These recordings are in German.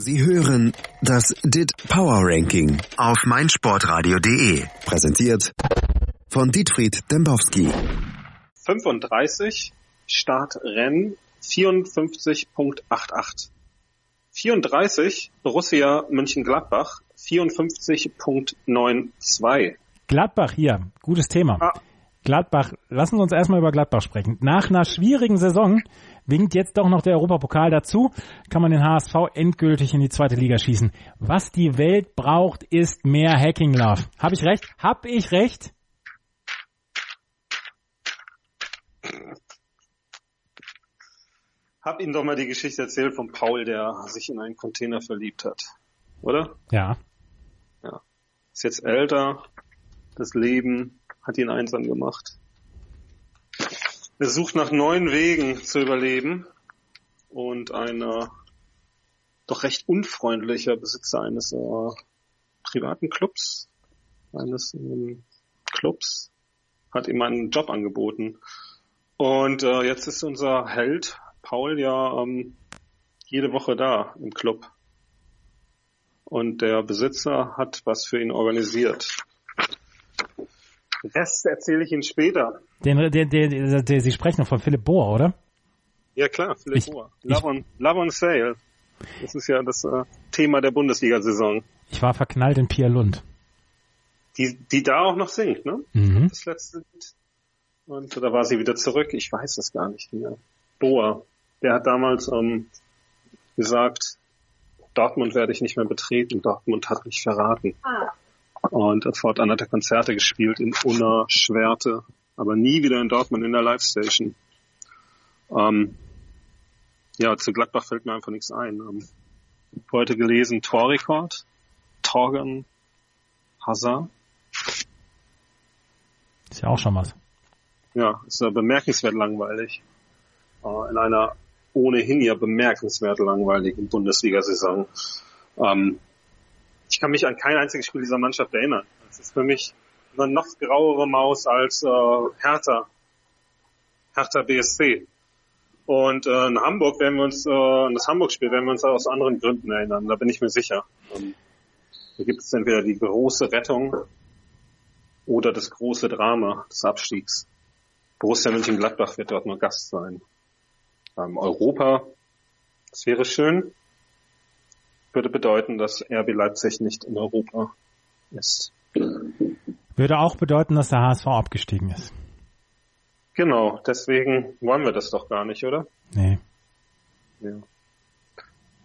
Sie hören das DIT Power Ranking auf meinsportradio.de. Präsentiert von Dietfried Dembowski. 35 Startrennen 54.88. 34 Borussia Mönchengladbach 54.92. Gladbach hier, gutes Thema. Ah. Gladbach, lassen Sie uns erstmal über Gladbach sprechen. Nach einer schwierigen Saison winkt jetzt doch noch der Europapokal dazu, kann man den HSV endgültig in die zweite Liga schießen. Was die Welt braucht, ist mehr Hacking Love. Habe ich recht? Hab ich recht? Hab Ihnen doch mal die Geschichte erzählt von Paul, der sich in einen Container verliebt hat. Oder? Ja. Ja. Ist jetzt älter. Das Leben hat ihn einsam gemacht. Er sucht nach neuen Wegen zu überleben und ein äh, doch recht unfreundlicher Besitzer eines äh, privaten Clubs, eines ähm, Clubs, hat ihm einen Job angeboten. Und äh, jetzt ist unser Held Paul ja ähm, jede Woche da im Club. Und der Besitzer hat was für ihn organisiert. Rest erzähle ich Ihnen später. Den, der, der, der, Sie sprechen noch von Philipp Bohr, oder? Ja klar, Philipp ich, Bohr. Love, on, Love on Sale. Das ist ja das äh, Thema der Bundesliga-Saison. Ich war verknallt in Pia Lund. Die, die da auch noch singt, ne? Mhm. Das letzte Lied. Und da war sie wieder zurück. Ich weiß es gar nicht mehr. Bohr. Der hat damals ähm, gesagt, Dortmund werde ich nicht mehr betreten. Dortmund hat mich verraten. Ah. Und fortan hat er Konzerte gespielt in Unna, Schwerte, aber nie wieder in Dortmund in der Live-Station. Ähm, ja, zu Gladbach fällt mir einfach nichts ein. Ähm, heute gelesen Torrekord, Torgan, Hazard. Ist ja auch schon was. Ja, ist ja bemerkenswert langweilig. Äh, in einer ohnehin ja bemerkenswert langweiligen Bundesliga-Saison. Ähm, ich kann mich an kein einziges Spiel dieser Mannschaft erinnern. Das ist für mich eine noch grauere Maus als äh, Hertha. Hertha BSC. Und äh, in Hamburg werden wir uns, äh, das Hamburg-Spiel werden wir uns aus anderen Gründen erinnern, da bin ich mir sicher. Ähm, da gibt es entweder die große Rettung oder das große Drama des Abstiegs. Borussia Mönchengladbach wird dort nur Gast sein. Ähm, Europa, das wäre schön würde bedeuten, dass RB Leipzig nicht in Europa ist. Würde auch bedeuten, dass der HSV abgestiegen ist. Genau, deswegen wollen wir das doch gar nicht, oder? Nee. Ja.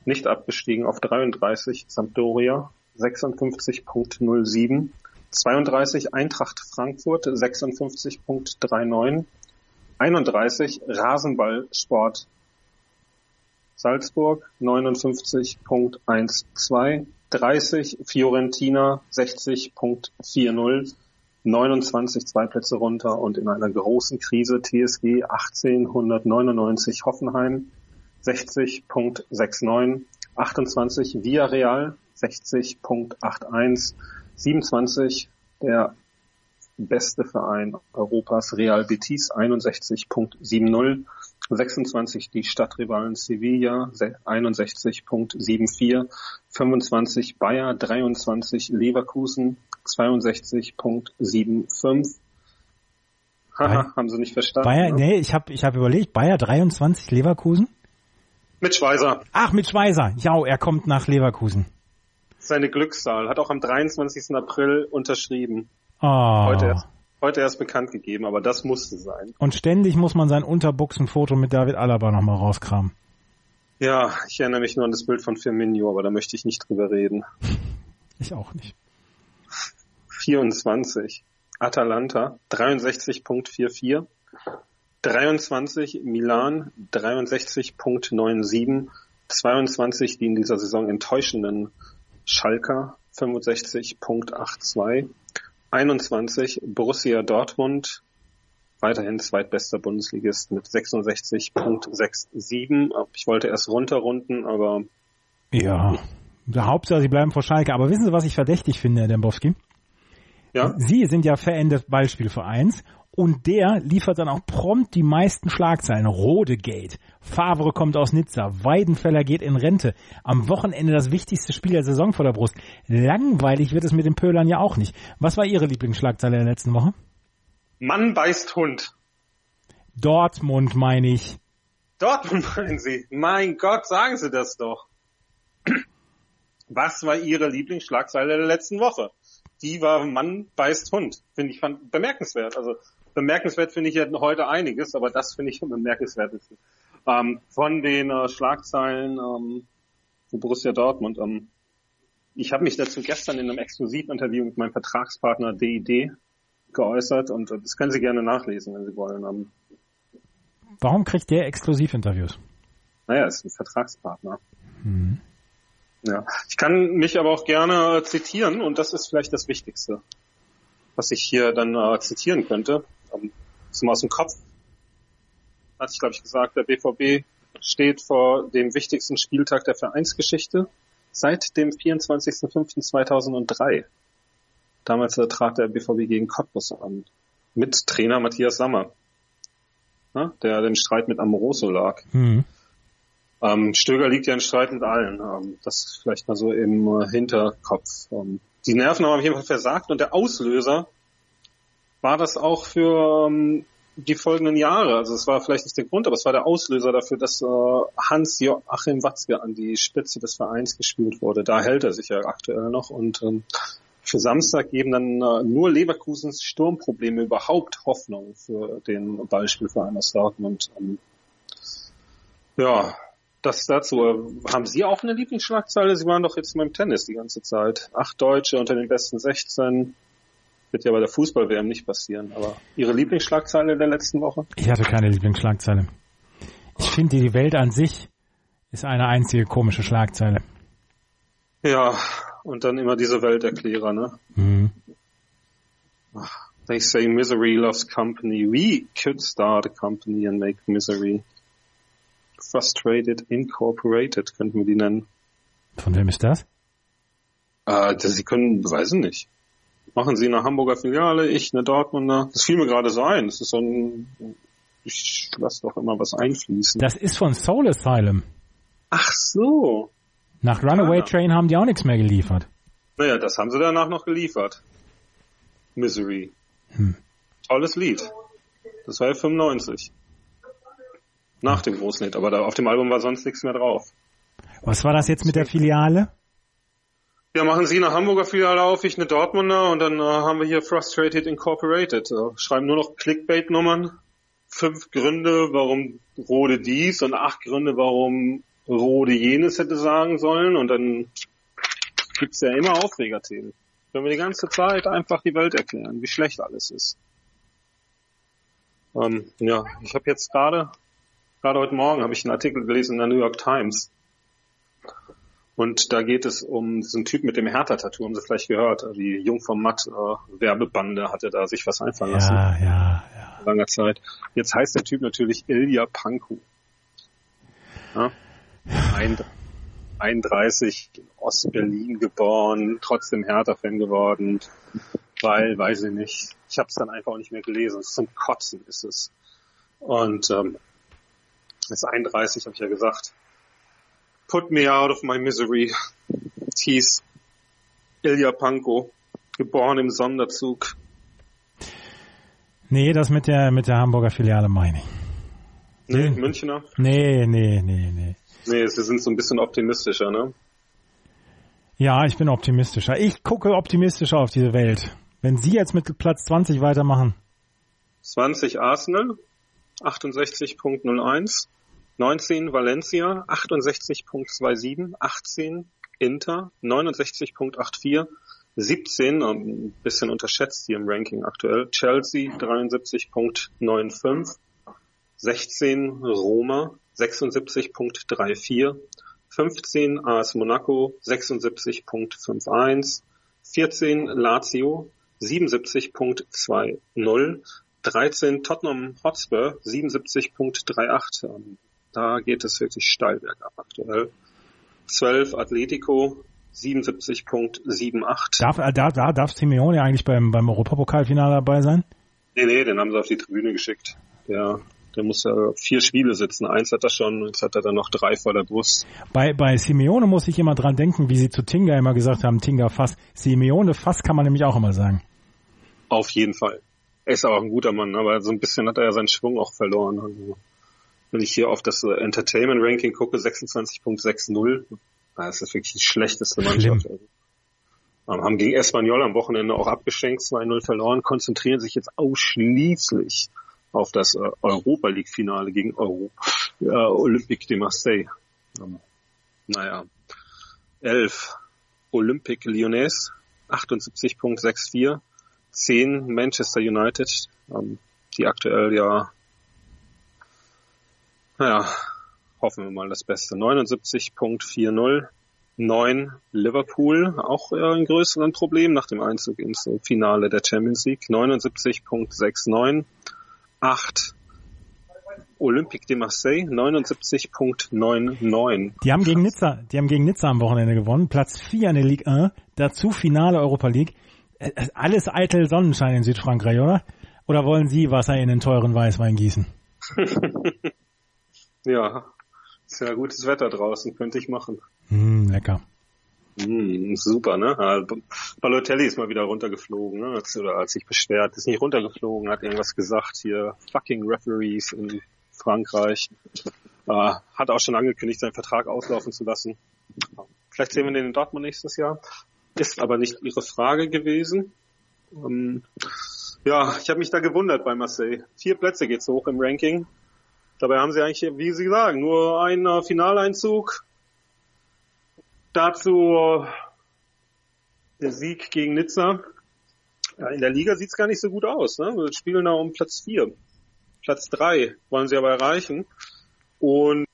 Nicht abgestiegen auf 33 Sampdoria, 56.07. 32 Eintracht Frankfurt, 56.39. 31 Rasenballsport Salzburg 59.12, 30 Fiorentina 60.40, 29 zwei Plätze runter und in einer großen Krise TSG 1899 Hoffenheim 60.69, 28 Villarreal 60.81, 27 der beste Verein Europas Real Betis 61.70, 26 die Stadtrivalen Sevilla 61.74, 25 Bayer 23 Leverkusen 62.75. Haha, haben Sie nicht verstanden? Bayer, ne? nee, ich habe ich hab überlegt, Bayer 23 Leverkusen? Mit Schweizer. Ach, mit Schweizer. Ja, er kommt nach Leverkusen. Seine Glückszahl. Hat auch am 23. April unterschrieben. Oh. Heute erst heute erst bekannt gegeben, aber das musste sein. Und ständig muss man sein Unterbuchsenfoto mit David Alaba nochmal rauskramen. Ja, ich erinnere mich nur an das Bild von Firmino, aber da möchte ich nicht drüber reden. Ich auch nicht. 24. Atalanta 63.44. 23 Milan 63.97. 22 die in dieser Saison enttäuschenden Schalker 65.82. 21 Borussia Dortmund, weiterhin zweitbester Bundesligist mit 66.67. Ich wollte erst runterrunden, aber ja, der Hauptsache, sie bleiben vor Schalke. Aber wissen Sie, was ich verdächtig finde, Herr Dembowski? Ja. Sie sind ja Fan des Ballspielvereins Und der liefert dann auch prompt die meisten Schlagzeilen. Rodegate, Favre kommt aus Nizza, Weidenfeller geht in Rente. Am Wochenende das wichtigste Spiel der Saison vor der Brust. Langweilig wird es mit den Pölern ja auch nicht. Was war Ihre Lieblingsschlagzeile in der letzten Woche? Mann beißt Hund. Dortmund meine ich. Dortmund meinen Sie? Mein Gott, sagen Sie das doch. Was war Ihre Lieblingsschlagzeile der letzten Woche? Die war Mann beißt Hund. Finde ich fand, bemerkenswert. Also bemerkenswert finde ich ja heute einiges, aber das finde ich am bemerkenswertesten. Ähm, von den äh, Schlagzeilen ähm, Borussia Dortmund. Ähm, ich habe mich dazu gestern in einem Exklusivinterview mit meinem Vertragspartner DID geäußert und äh, das können Sie gerne nachlesen, wenn Sie wollen. Ähm, Warum kriegt der Exklusivinterviews? Naja, ist ein Vertragspartner. Mhm. Ja, ich kann mich aber auch gerne zitieren und das ist vielleicht das Wichtigste, was ich hier dann äh, zitieren könnte. Um, zum aus dem Kopf hatte ich, glaube ich, gesagt, der BVB steht vor dem wichtigsten Spieltag der Vereinsgeschichte seit dem 24.05.2003. Damals äh, trat der BVB gegen Cottbus an. Mit Trainer Matthias Sammer, ne, der dem Streit mit Amoroso lag. Mhm. Ähm, Stöger liegt ja in Streit mit allen. Ähm, das vielleicht mal so im äh, Hinterkopf. Ähm, die Nerven haben auf jeden Fall versagt und der Auslöser war das auch für ähm, die folgenden Jahre. Also es war vielleicht nicht der Grund, aber es war der Auslöser dafür, dass äh, Hans Joachim Watzke an die Spitze des Vereins gespielt wurde. Da hält er sich ja aktuell noch und ähm, für Samstag geben dann äh, nur Leverkusens Sturmprobleme überhaupt Hoffnung für den Beispielverein aus Dortmund. Ähm, ja, das dazu. Haben Sie auch eine Lieblingsschlagzeile? Sie waren doch jetzt beim Tennis die ganze Zeit. Acht Deutsche unter den besten 16. Wird ja bei der Fußball-WM nicht passieren. Aber Ihre Lieblingsschlagzeile der letzten Woche? Ich hatte keine Lieblingsschlagzeile. Ich finde, die Welt an sich ist eine einzige komische Schlagzeile. Ja, und dann immer diese Welterklärer, ne? Mhm. They say misery loves company. We could start a company and make misery. Frustrated Incorporated könnten wir die nennen. Von wem ist das? Äh, das, Sie können, weiß ich nicht. Machen Sie eine Hamburger Filiale, ich eine Dortmunder. Das fiel mir gerade so ein. Das ist so ein, ich lasse doch immer was einfließen. Das ist von Soul Asylum. Ach so. Nach Runaway ah, Train haben die auch nichts mehr geliefert. Naja, das haben sie danach noch geliefert. Misery. Hm. Tolles Lied. Das war ja 95 nach dem großen Hit, aber da auf dem Album war sonst nichts mehr drauf. Was war das jetzt mit der Filiale? Ja, machen Sie eine Hamburger Filiale auf, ich eine Dortmunder und dann äh, haben wir hier Frustrated Incorporated. Äh, schreiben nur noch Clickbait-Nummern. Fünf Gründe, warum Rode dies und acht Gründe, warum Rode jenes hätte sagen sollen und dann gibt's ja immer Aufregerthemen. Können wir die ganze Zeit einfach die Welt erklären, wie schlecht alles ist. Ähm, ja, ich habe jetzt gerade Gerade heute Morgen habe ich einen Artikel gelesen in der New York Times. Und da geht es um diesen Typ mit dem Hertha-Tattoo, haben Sie vielleicht gehört. Die Jungfrau Matt äh, Werbebande hatte da sich was einfallen lassen. Ja, ja, ja. Langer Zeit. Jetzt heißt der Typ natürlich Ilya Panku. Ja? 31 in Ostberlin geboren, trotzdem Hertha-Fan geworden, weil, weiß ich nicht, ich habe es dann einfach auch nicht mehr gelesen. Zum Kotzen ist es. Und ähm, ist 31, habe ich ja gesagt. Put me out of my misery. Hieß Ilya Panko, geboren im Sonderzug. Nee, das mit der, mit der Hamburger Filiale meine ich. Nee, nee, Münchner? Nee, nee, nee, nee. Nee, sie sind so ein bisschen optimistischer, ne? Ja, ich bin optimistischer. Ich gucke optimistischer auf diese Welt. Wenn Sie jetzt mit Platz 20 weitermachen. 20 Arsenal, 68.01, 19 Valencia, 68.27, 18 Inter, 69.84, 17, ein bisschen unterschätzt hier im Ranking aktuell, Chelsea 73.95, 16 Roma 76.34, 15 AS Monaco 76.51, 14 Lazio 77.20, 13 Tottenham Hotspur 77.38. Da geht es wirklich steil bergab aktuell. 12 Atletico 77.78. Darf, äh, da, da darf Simeone eigentlich beim, beim Europapokalfinale dabei sein? Nee, nee, den haben sie auf die Tribüne geschickt. Der, der muss ja vier Spiele sitzen. Eins hat er schon, jetzt hat er dann noch drei vor der Brust. Bei, bei Simeone muss ich immer dran denken, wie sie zu Tinga immer gesagt haben, Tinga Fass. Simeone Fass kann man nämlich auch immer sagen. Auf jeden Fall. Er ist aber auch ein guter Mann, aber so ein bisschen hat er ja seinen Schwung auch verloren. Also, wenn ich hier auf das Entertainment Ranking gucke, 26.60, das ist wirklich die schlechteste Mannschaft. Also, haben gegen Espanyol am Wochenende auch abgeschenkt, 2-0 verloren, konzentrieren sich jetzt ausschließlich auf das äh, Europa League Finale gegen Euro, äh, Olympique de Marseille. Ähm, naja, 11 Olympique Lyonnais, 78.64, 10 Manchester United, ähm, die aktuell ja, naja, hoffen wir mal das Beste, 79.40, 9 Liverpool, auch äh, ein größeren Problem nach dem Einzug ins Finale der Champions League, 79.69, 8 Olympique de Marseille 79.99. Die haben gegen Nizza, die haben gegen Nizza am Wochenende gewonnen, Platz 4 in der Ligue 1, dazu Finale Europa League. Äh, äh, alles eitel Sonnenschein in Südfrankreich, oder? Oder wollen Sie Wasser in den teuren Weißwein gießen? ja, ist ja gutes Wetter draußen, könnte ich machen. Mm, lecker. Mm, super, ne? Balotelli ist mal wieder runtergeflogen, ne? Als, oder als sich beschwert, ist nicht runtergeflogen, hat irgendwas gesagt hier, fucking Referees in Frankreich. Äh, hat auch schon angekündigt, seinen Vertrag auslaufen zu lassen. Vielleicht sehen wir den in Dortmund nächstes Jahr. Ist aber nicht Ihre Frage gewesen. Ähm, ja, ich habe mich da gewundert bei Marseille. Vier Plätze geht's hoch im Ranking. Dabei haben sie eigentlich, wie Sie sagen, nur einen äh, Finaleinzug, Dazu äh, der Sieg gegen Nizza. Ja, in der Liga sieht's gar nicht so gut aus. Ne? Wir spielen da um Platz vier. Platz drei wollen sie aber erreichen. Und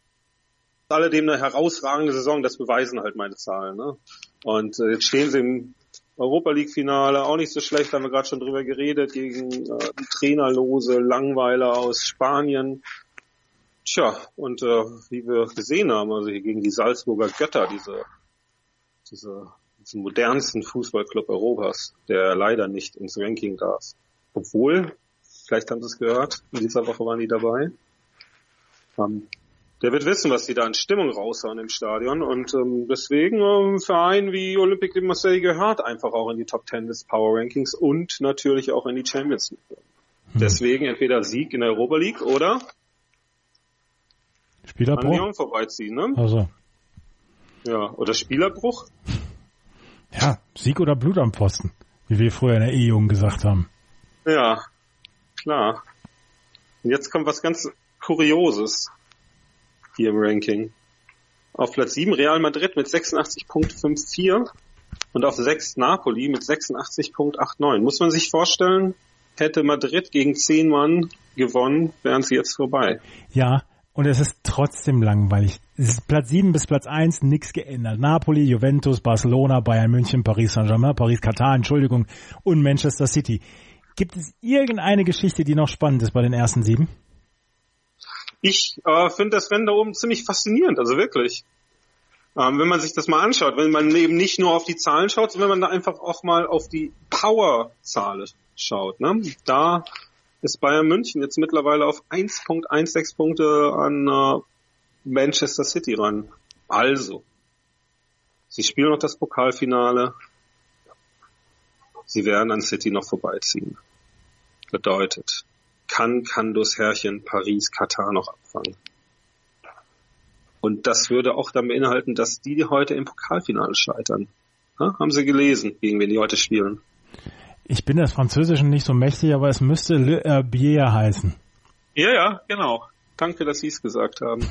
alledem eine herausragende Saison, das beweisen halt meine Zahlen. Ne? Und äh, jetzt stehen sie im Europa League Finale, auch nicht so schlecht, haben wir gerade schon drüber geredet, gegen äh, trainerlose Langweiler aus Spanien. Tja, und äh, wie wir gesehen haben, also hier gegen die Salzburger Götter, diese diese, diesen modernsten Fußballclub Europas, der leider nicht ins Ranking darf. Obwohl, vielleicht haben Sie es gehört, in dieser Woche waren die dabei. Ähm, der wird wissen, was die da in Stimmung raushauen im Stadion und ähm, deswegen ähm, Verein wie Olympique de Marseille gehört einfach auch in die Top Ten des Power Rankings und natürlich auch in die Champions League. Hm. Deswegen entweder Sieg in der Europa League oder Spielerbruch? An vorbeiziehen, ne? Also. Ja, oder Spielerbruch? Ja, Sieg oder Blut am Pfosten, wie wir früher in der E-Jugend gesagt haben. Ja, klar. Und jetzt kommt was ganz Kurioses hier im Ranking. Auf Platz 7 Real Madrid mit 86.54 und auf 6 Napoli mit 86.89. Muss man sich vorstellen, hätte Madrid gegen 10 Mann gewonnen, wären sie jetzt vorbei. Ja, und es ist trotzdem langweilig. Platz 7 bis Platz 1 nichts geändert. Napoli, Juventus, Barcelona, Bayern München, Paris Saint-Germain, Paris Katar, Entschuldigung, und Manchester City. Gibt es irgendeine Geschichte, die noch spannend ist bei den ersten sieben? Ich äh, finde das Rennen da oben ziemlich faszinierend, also wirklich. Ähm, wenn man sich das mal anschaut, wenn man eben nicht nur auf die Zahlen schaut, sondern wenn man da einfach auch mal auf die Power-Zahlen schaut. Ne? Da ist Bayern München jetzt mittlerweile auf 1.16 Punkte an äh, Manchester City ran. Also, sie spielen noch das Pokalfinale. Sie werden an City noch vorbeiziehen. Bedeutet, kann Kandus Herrchen Paris, Katar noch abfangen? Und das würde auch dann beinhalten, dass die heute im Pokalfinale scheitern. Ha? Haben Sie gelesen, gegen wen die heute spielen? Ich bin des Französischen nicht so mächtig, aber es müsste Le Herbier heißen. Ja, ja, genau. Danke, dass Sie es gesagt haben.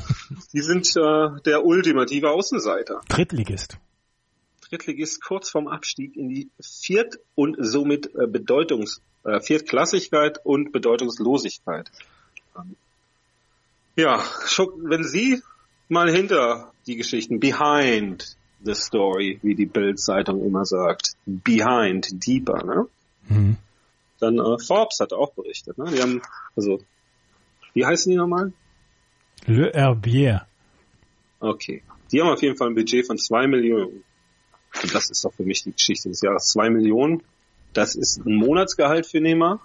Sie sind äh, der ultimative Außenseiter. Drittligist. Drittligist kurz vorm Abstieg in die Viert- und somit äh, Bedeutungs- äh, Viertklassigkeit und Bedeutungslosigkeit. Ja, wenn Sie mal hinter die Geschichten behind the story, wie die Bild-Zeitung immer sagt, behind, deeper, ne? Mhm. Dann äh, Forbes hat auch berichtet. Ne? Die haben, also, wie heißen die nochmal? Le Herbier. Okay. Die haben auf jeden Fall ein Budget von zwei Millionen. Und das ist doch für mich die Geschichte des Jahres. Zwei Millionen, das ist ein Monatsgehalt für Neymar.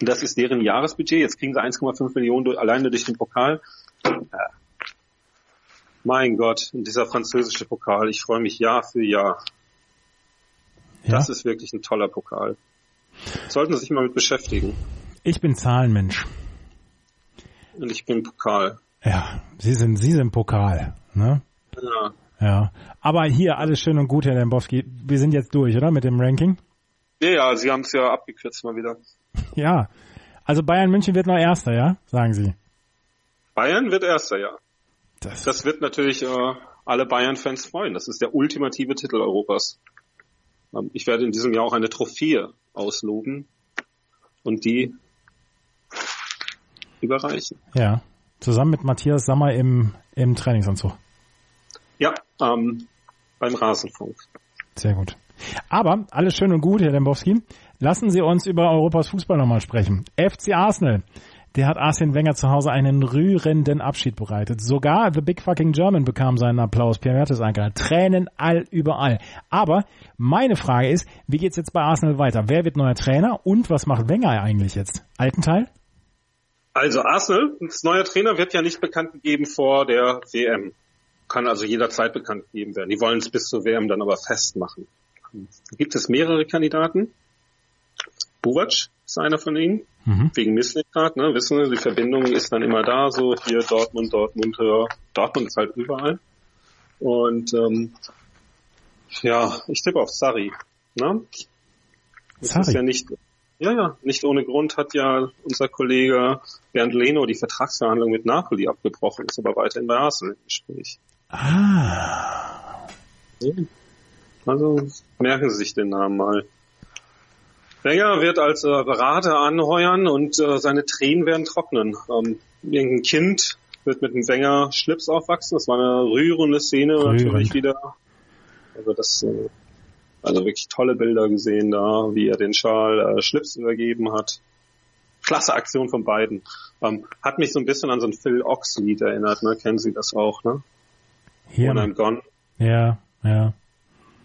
Das ist deren Jahresbudget. Jetzt kriegen sie 1,5 Millionen durch, alleine durch den Pokal. Mein Gott, dieser französische Pokal. Ich freue mich Jahr für Jahr. Ja? Das ist wirklich ein toller Pokal. Sollten Sie sich mal mit beschäftigen. Ich bin Zahlenmensch. Und ich bin Pokal. Ja, Sie sind, Sie sind Pokal, ne? Ja. Ja. Aber hier alles schön und gut, Herr Dembowski. Wir sind jetzt durch, oder? Mit dem Ranking? Ja, ja, Sie haben es ja abgekürzt mal wieder. Ja. Also Bayern München wird noch Erster, ja? Sagen Sie. Bayern wird Erster, ja. Das, das wird natürlich äh, alle Bayern-Fans freuen. Das ist der ultimative Titel Europas. Ähm, ich werde in diesem Jahr auch eine Trophäe ausloben und die überreichen. Ja. Zusammen mit Matthias Sammer im, im Trainingsanzug. Ja, ähm, beim Rasenfunk. Sehr gut. Aber alles schön und gut, Herr Dembowski. Lassen Sie uns über Europas Fußball nochmal sprechen. FC Arsenal. Der hat Arsene Wenger zu Hause einen rührenden Abschied bereitet. Sogar The Big Fucking German bekam seinen Applaus. Pierre Mertesacker. Tränen all überall. Aber meine Frage ist, wie geht's jetzt bei Arsenal weiter? Wer wird neuer Trainer und was macht Wenger eigentlich jetzt? Alten Teil? Also Arsenal, das neue Trainer wird ja nicht bekannt gegeben vor der WM. Kann also jederzeit bekannt gegeben werden. Die wollen es bis zur WM dann aber festmachen. Gibt es mehrere Kandidaten. Buvac ist einer von ihnen. Mhm. Wegen Misslichkeit, ne? Wissen Sie, die Verbindung ist dann immer da, so hier Dortmund, Dortmund, ja. Dortmund ist halt überall. Und ähm, ja, ich tippe auf Sari. Ne? Das Sarri. ist ja nicht, ja, ja, nicht ohne Grund hat ja unser Kollege Bernd Leno die Vertragsverhandlung mit Napoli abgebrochen, ist aber weiterhin bei Arsenal im Gespräch. Ah. Ja. Also merken Sie sich den Namen mal. Wenger wird als äh, Berater anheuern und äh, seine Tränen werden trocknen. Ähm, irgendein Kind wird mit einem Wenger Schlips aufwachsen. Das war eine rührende Szene Rührend. natürlich wieder. Also das, äh, also wirklich tolle Bilder gesehen da, wie er den Schal äh, Schlips übergeben hat. Klasse Aktion von beiden. Ähm, hat mich so ein bisschen an so ein Phil Ox Lied erinnert, ne? Kennen Sie das auch, ne? Hier. When I'm gone. Ja, ja.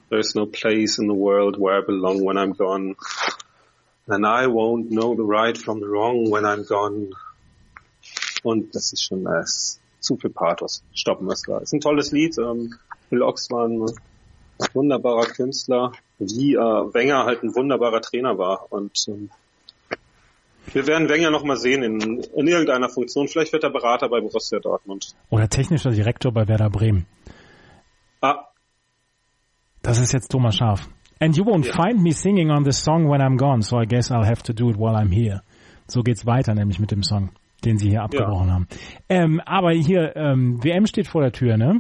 There's no place in the world where I belong when I'm gone. And I won't know the right from the wrong when I'm gone. Und das ist schon äh, zu viel Pathos. Stoppen wir es da. Ist ein tolles Lied. Ähm, Phil Ox war ein wunderbarer Künstler, wie äh, Wenger halt ein wunderbarer Trainer war. Und ähm, wir werden Wenger noch mal sehen in, in irgendeiner Funktion. Vielleicht wird er Berater bei Borussia Dortmund. Oder technischer Direktor bei Werder Bremen. Ah, das ist jetzt Thomas Scharf. And you won't yeah. find me singing on this song when I'm gone, so I guess I'll have to do it while I'm here. So geht's weiter, nämlich mit dem Song, den Sie hier abgebrochen ja. haben. Ähm, aber hier, ähm, WM steht vor der Tür, ne?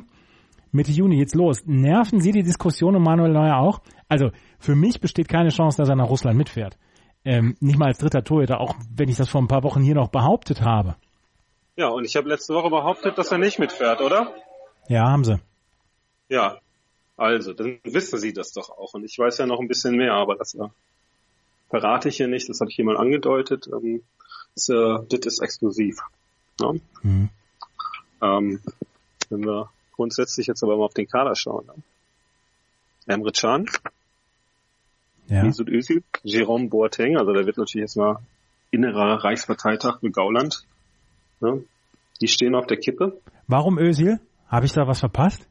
Mitte Juni geht's los. Nerven Sie die Diskussion um Manuel Neuer auch? Also, für mich besteht keine Chance, dass er nach Russland mitfährt. Ähm, nicht mal als dritter Torhüter, auch wenn ich das vor ein paar Wochen hier noch behauptet habe. Ja, und ich habe letzte Woche behauptet, dass er nicht mitfährt, oder? Ja, haben sie. Ja, also, dann wissen Sie das doch auch. Und ich weiß ja noch ein bisschen mehr, aber das äh, verrate ich hier nicht. Das habe ich hier mal angedeutet. Ähm, das, äh, das ist exklusiv. Ja? Mhm. Ähm, wenn wir grundsätzlich jetzt aber mal auf den Kader schauen. Ne? Emre Can, ja. Mesut Özil, Jerome Boateng, also da wird natürlich jetzt mal innerer Reichsparteitag mit Gauland. Ne? Die stehen auf der Kippe. Warum Özil? Habe ich da was verpasst?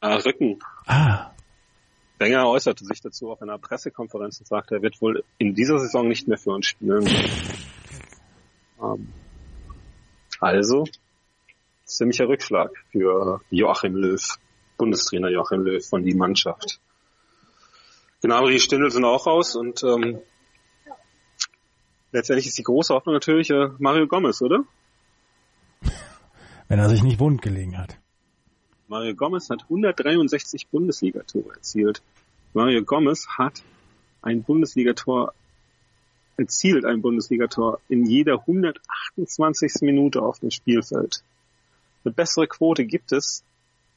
Ah, Rücken. Ah. Wenger äußerte sich dazu auf einer Pressekonferenz und sagte, er wird wohl in dieser Saison nicht mehr für uns spielen. ähm, also, ziemlicher Rückschlag für Joachim Löw, Bundestrainer Joachim Löw von die Mannschaft. Genau, die Stindel sind auch raus und ähm, letztendlich ist die große Hoffnung natürlich äh, Mario Gomez, oder? Wenn er sich nicht wund gelegen hat. Mario Gomez hat 163 Bundesligatore erzielt. Mario Gomez hat ein Bundesligator erzielt, ein Bundesligator in jeder 128. Minute auf dem Spielfeld. Eine bessere Quote gibt es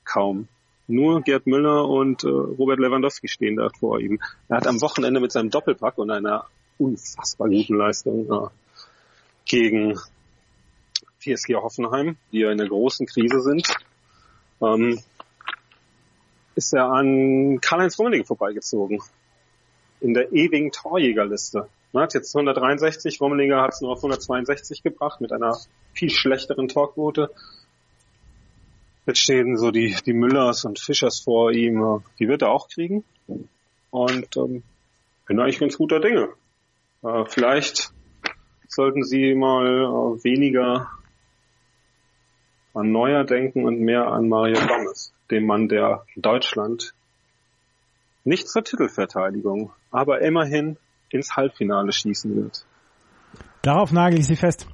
kaum. Nur Gerd Müller und äh, Robert Lewandowski stehen da vor ihm. Er hat am Wochenende mit seinem Doppelpack und einer unfassbar guten Leistung äh, gegen PSG Hoffenheim, die ja in einer großen Krise sind, ähm, ist er an Karl-Heinz Rummenigge vorbeigezogen. In der ewigen Torjägerliste. Man hat jetzt 163, Rommelinger hat es nur auf 162 gebracht mit einer viel schlechteren Torquote. Jetzt stehen so die, die Müllers und Fischers vor ihm. Die wird er auch kriegen. Und ähm, bin eigentlich ganz guter Dinge. Äh, vielleicht sollten Sie mal äh, weniger an Neuer denken und mehr an Mario Gomez, dem Mann, der Deutschland nicht zur Titelverteidigung, aber immerhin ins Halbfinale schießen wird. Darauf nagel ich Sie fest.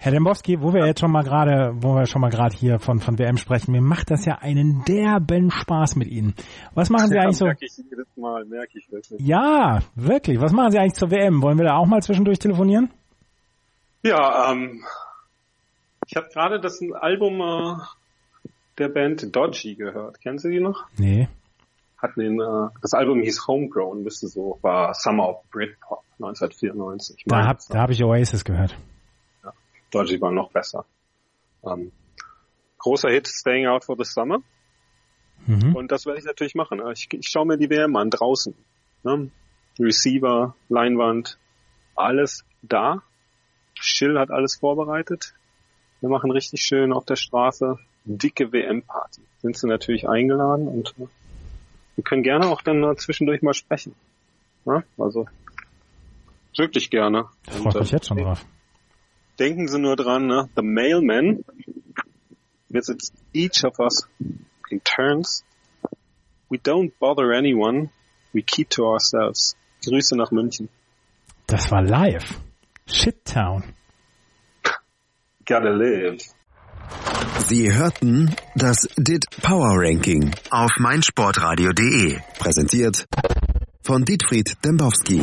Herr Dembowski, wo wir jetzt schon mal gerade, wo wir schon mal gerade hier von, von WM sprechen, mir macht das ja einen derben Spaß mit Ihnen. Was machen Sie ja, eigentlich so? Merke ich jedes Mal, merke ich wirklich. Ja, wirklich. Was machen Sie eigentlich zur WM? Wollen wir da auch mal zwischendurch telefonieren? Ja, ähm, ich habe gerade das Album äh, der Band Dodgy gehört. Kennen Sie die noch? Nee. Hatten den, äh, das Album hieß Homegrown, müsste so, war Summer of Britpop 1994. Da habe hab ich Oasis gehört. Dodgy war noch besser. Ähm, großer Hit, Staying Out for the Summer. Mhm. Und das werde ich natürlich machen. Ich, ich schaue mir die WM an, draußen. Ne? Receiver, Leinwand, alles da. Schill hat alles vorbereitet. Wir machen richtig schön auf der Straße dicke WM-Party. Sind sie natürlich eingeladen und äh, wir können gerne auch dann zwischendurch mal sprechen. Ja? Also wirklich gerne. Ich freue mich jetzt schon drauf denken Sie nur dran, ne? The mailman visits each of us in turns. We don't bother anyone. We keep to ourselves. Grüße nach München. Das war live. Shittown. Gotta live. Sie hörten das DIT Power Ranking auf meinsportradio.de. Präsentiert von Dietfried Dembowski.